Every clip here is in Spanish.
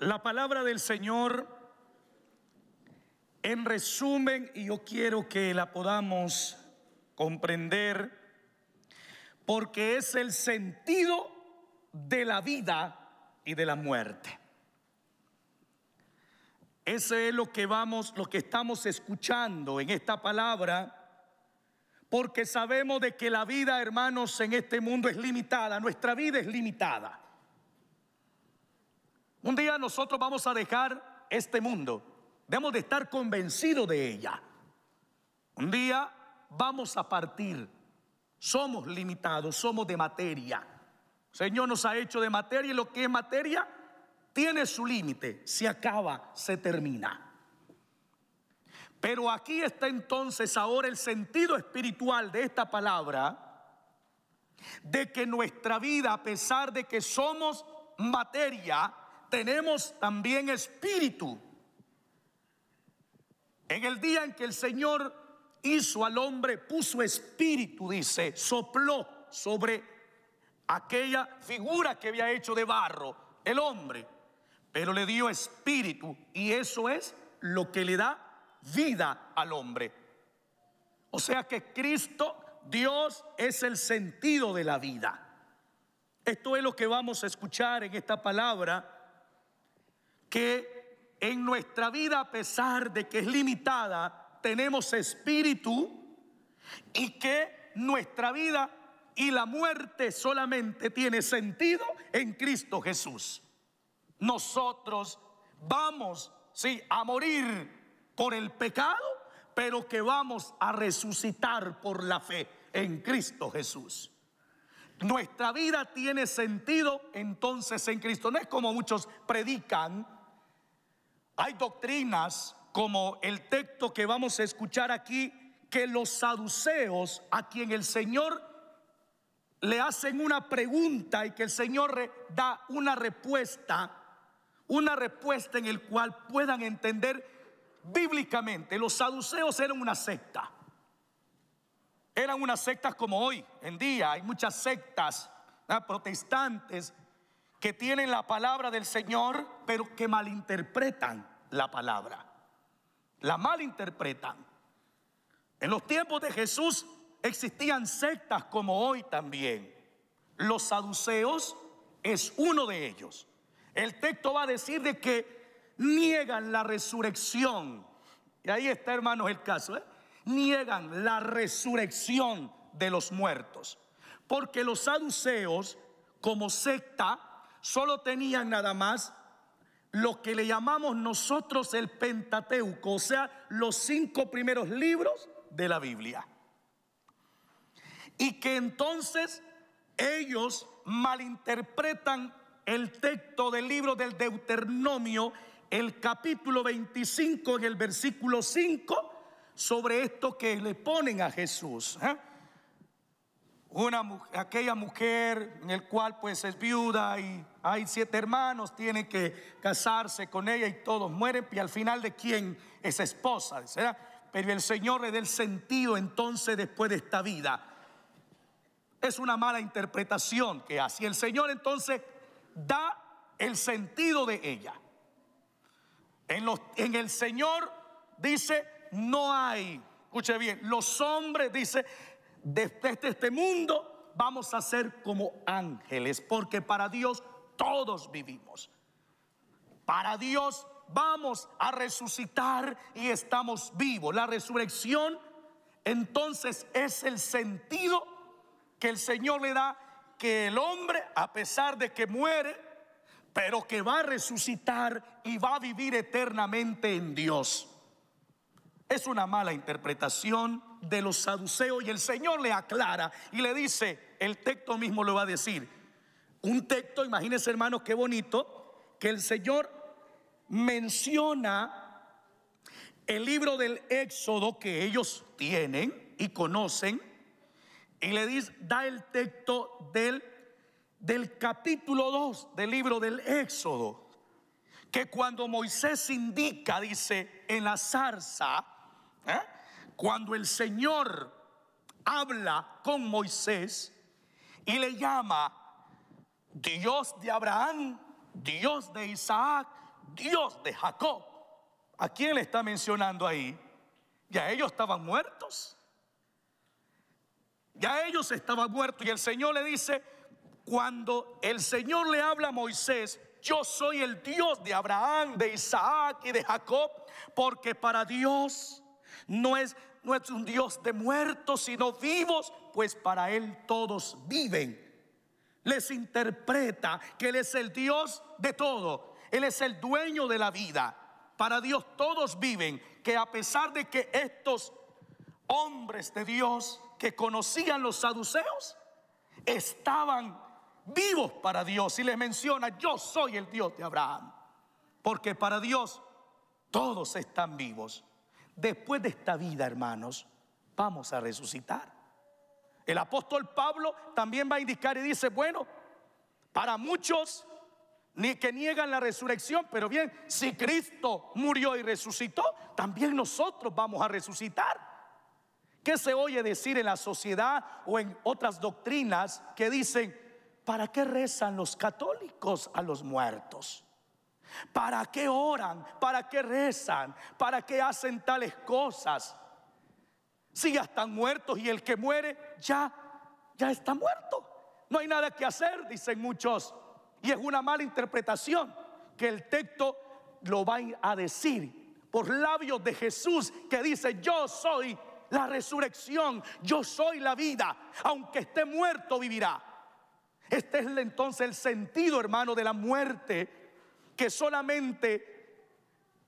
La palabra del Señor, en resumen, y yo quiero que la podamos comprender, porque es el sentido de la vida y de la muerte. Ese es lo que vamos, lo que estamos escuchando en esta palabra, porque sabemos de que la vida, hermanos, en este mundo es limitada, nuestra vida es limitada. Un día nosotros vamos a dejar este mundo. Debemos de estar convencidos de ella. Un día vamos a partir. Somos limitados, somos de materia. El Señor nos ha hecho de materia y lo que es materia tiene su límite. Se acaba, se termina. Pero aquí está entonces ahora el sentido espiritual de esta palabra, de que nuestra vida, a pesar de que somos materia, tenemos también espíritu. En el día en que el Señor hizo al hombre, puso espíritu, dice, sopló sobre aquella figura que había hecho de barro, el hombre, pero le dio espíritu y eso es lo que le da vida al hombre. O sea que Cristo, Dios, es el sentido de la vida. Esto es lo que vamos a escuchar en esta palabra que en nuestra vida, a pesar de que es limitada, tenemos espíritu y que nuestra vida y la muerte solamente tiene sentido en Cristo Jesús. Nosotros vamos, sí, a morir por el pecado, pero que vamos a resucitar por la fe en Cristo Jesús. Nuestra vida tiene sentido entonces en Cristo. No es como muchos predican hay doctrinas como el texto que vamos a escuchar aquí, que los saduceos a quien el Señor le hacen una pregunta y que el Señor da una respuesta, una respuesta en el cual puedan entender bíblicamente. Los saduceos eran una secta. Eran unas sectas como hoy en día. Hay muchas sectas protestantes que tienen la palabra del Señor, pero que malinterpretan la palabra. La malinterpretan. En los tiempos de Jesús existían sectas como hoy también. Los saduceos es uno de ellos. El texto va a decir de que niegan la resurrección. Y ahí está, hermanos, el caso. ¿eh? Niegan la resurrección de los muertos. Porque los saduceos, como secta, solo tenían nada más lo que le llamamos nosotros el Pentateuco, o sea, los cinco primeros libros de la Biblia. Y que entonces ellos malinterpretan el texto del libro del Deuteronomio, el capítulo 25 en el versículo 5, sobre esto que le ponen a Jesús. ¿eh? Una, aquella mujer en el cual pues es viuda y hay siete hermanos, tiene que casarse con ella y todos mueren y al final de quién es esposa, pero el Señor le da el sentido entonces después de esta vida. Es una mala interpretación que hace. El Señor entonces da el sentido de ella. En, los, en el Señor dice, no hay, escuche bien, los hombres, dice, desde este mundo vamos a ser como ángeles, porque para Dios todos vivimos. Para Dios vamos a resucitar y estamos vivos. La resurrección entonces es el sentido que el Señor le da que el hombre, a pesar de que muere, pero que va a resucitar y va a vivir eternamente en Dios. Es una mala interpretación de los saduceos y el Señor le aclara y le dice, el texto mismo lo va a decir. Un texto, imagínense hermanos, qué bonito, que el Señor menciona el libro del Éxodo que ellos tienen y conocen y le dice, da el texto del, del capítulo 2 del libro del Éxodo, que cuando Moisés indica, dice, en la zarza, ¿eh? Cuando el Señor habla con Moisés y le llama Dios de Abraham, Dios de Isaac Dios de Jacob. ¿A quién le está mencionando ahí? Ya ellos estaban muertos. Ya ellos estaban muertos y el Señor le dice, cuando el Señor le habla a Moisés, yo soy el Dios de Abraham, de Isaac y de Jacob, porque para Dios no es, no es un Dios de muertos, sino vivos, pues para Él todos viven. Les interpreta que Él es el Dios de todo, Él es el dueño de la vida. Para Dios todos viven, que a pesar de que estos hombres de Dios que conocían los saduceos estaban vivos para Dios y les menciona, yo soy el Dios de Abraham. Porque para Dios todos están vivos. Después de esta vida, hermanos, vamos a resucitar. El apóstol Pablo también va a indicar y dice, bueno, para muchos ni que niegan la resurrección, pero bien, si Cristo murió y resucitó, también nosotros vamos a resucitar. ¿Qué se oye decir en la sociedad o en otras doctrinas que dicen, ¿para qué rezan los católicos a los muertos? ¿Para qué oran? ¿Para qué rezan? ¿Para qué hacen tales cosas? Si ya están muertos y el que muere ya, ya está muerto. No hay nada que hacer, dicen muchos. Y es una mala interpretación que el texto lo va a decir por labios de Jesús que dice, yo soy la resurrección, yo soy la vida, aunque esté muerto vivirá. Este es entonces el sentido, hermano, de la muerte, que solamente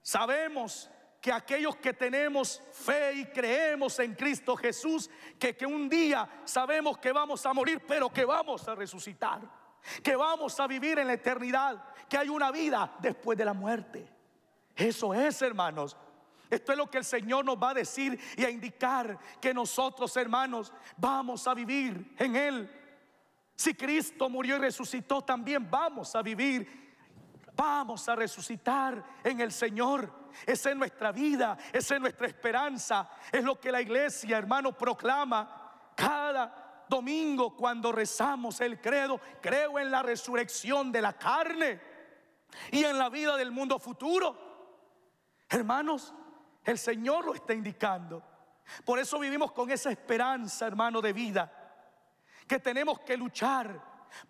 sabemos que aquellos que tenemos fe y creemos en Cristo Jesús, que, que un día sabemos que vamos a morir, pero que vamos a resucitar, que vamos a vivir en la eternidad, que hay una vida después de la muerte. Eso es, hermanos, esto es lo que el Señor nos va a decir y a indicar que nosotros, hermanos, vamos a vivir en Él. Si Cristo murió y resucitó, también vamos a vivir. Vamos a resucitar en el Señor. Esa es nuestra vida, esa es nuestra esperanza. Es lo que la iglesia, hermano, proclama cada domingo cuando rezamos el credo. Creo en la resurrección de la carne y en la vida del mundo futuro. Hermanos, el Señor lo está indicando. Por eso vivimos con esa esperanza, hermano, de vida. Que tenemos que luchar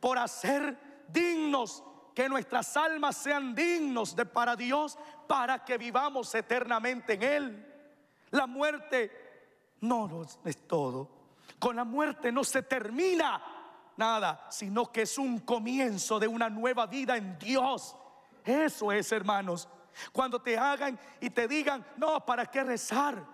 por hacer dignos, que nuestras almas sean dignos de para Dios, para que vivamos eternamente en Él. La muerte no es todo. Con la muerte no se termina nada, sino que es un comienzo de una nueva vida en Dios. Eso es, hermanos. Cuando te hagan y te digan, no, ¿para qué rezar?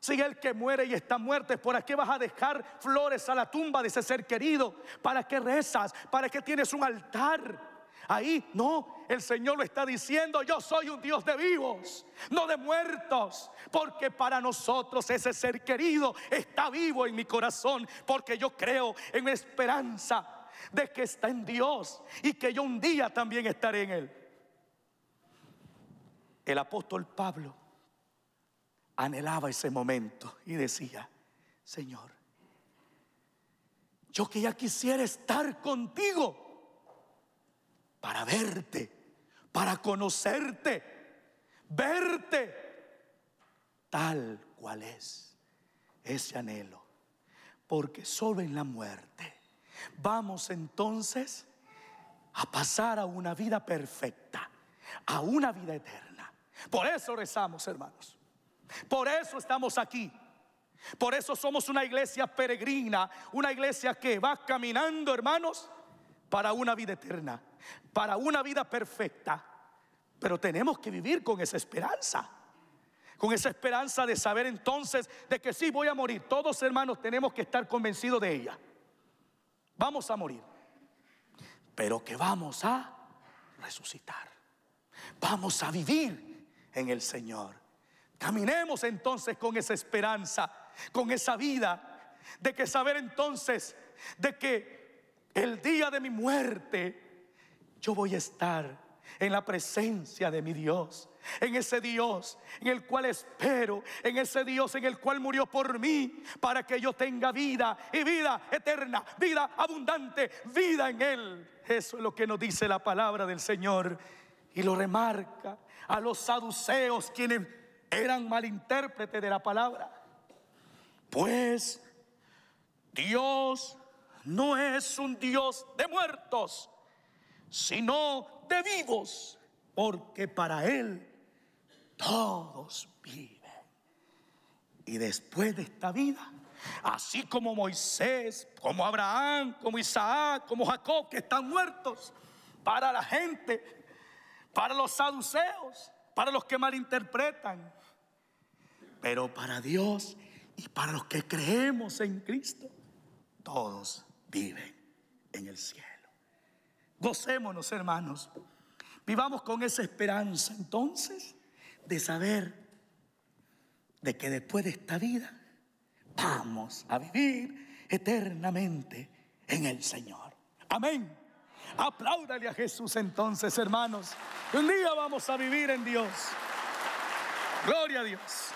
Si el que muere y está muerto, ¿por qué vas a dejar flores a la tumba de ese ser querido? ¿Para qué rezas? ¿Para qué tienes un altar? Ahí no, el Señor lo está diciendo, yo soy un Dios de vivos, no de muertos, porque para nosotros ese ser querido está vivo en mi corazón, porque yo creo en esperanza de que está en Dios y que yo un día también estaré en Él. El apóstol Pablo anhelaba ese momento y decía, Señor, yo que ya quisiera estar contigo verte, para conocerte, verte tal cual es ese anhelo. Porque solo en la muerte vamos entonces a pasar a una vida perfecta, a una vida eterna. Por eso rezamos, hermanos. Por eso estamos aquí. Por eso somos una iglesia peregrina, una iglesia que va caminando, hermanos, para una vida eterna, para una vida perfecta. Pero tenemos que vivir con esa esperanza. Con esa esperanza de saber entonces de que sí voy a morir. Todos hermanos tenemos que estar convencidos de ella. Vamos a morir. Pero que vamos a resucitar. Vamos a vivir en el Señor. Caminemos entonces con esa esperanza, con esa vida, de que saber entonces de que el día de mi muerte yo voy a estar en la presencia de mi Dios, en ese Dios en el cual espero, en ese Dios en el cual murió por mí, para que yo tenga vida y vida eterna, vida abundante, vida en Él. Eso es lo que nos dice la palabra del Señor. y lo remarca a los saduceos quienes eran malintérpretes de la palabra. Pues Dios no es un Dios de muertos, sino de vivos, porque para Él todos viven. Y después de esta vida, así como Moisés, como Abraham, como Isaac, como Jacob, que están muertos, para la gente, para los saduceos, para los que malinterpretan, pero para Dios y para los que creemos en Cristo, todos viven en el cielo. Gocémonos, hermanos. Vivamos con esa esperanza entonces de saber de que después de esta vida vamos a vivir eternamente en el Señor. Amén. Apláudale a Jesús entonces, hermanos. Un día vamos a vivir en Dios. Gloria a Dios.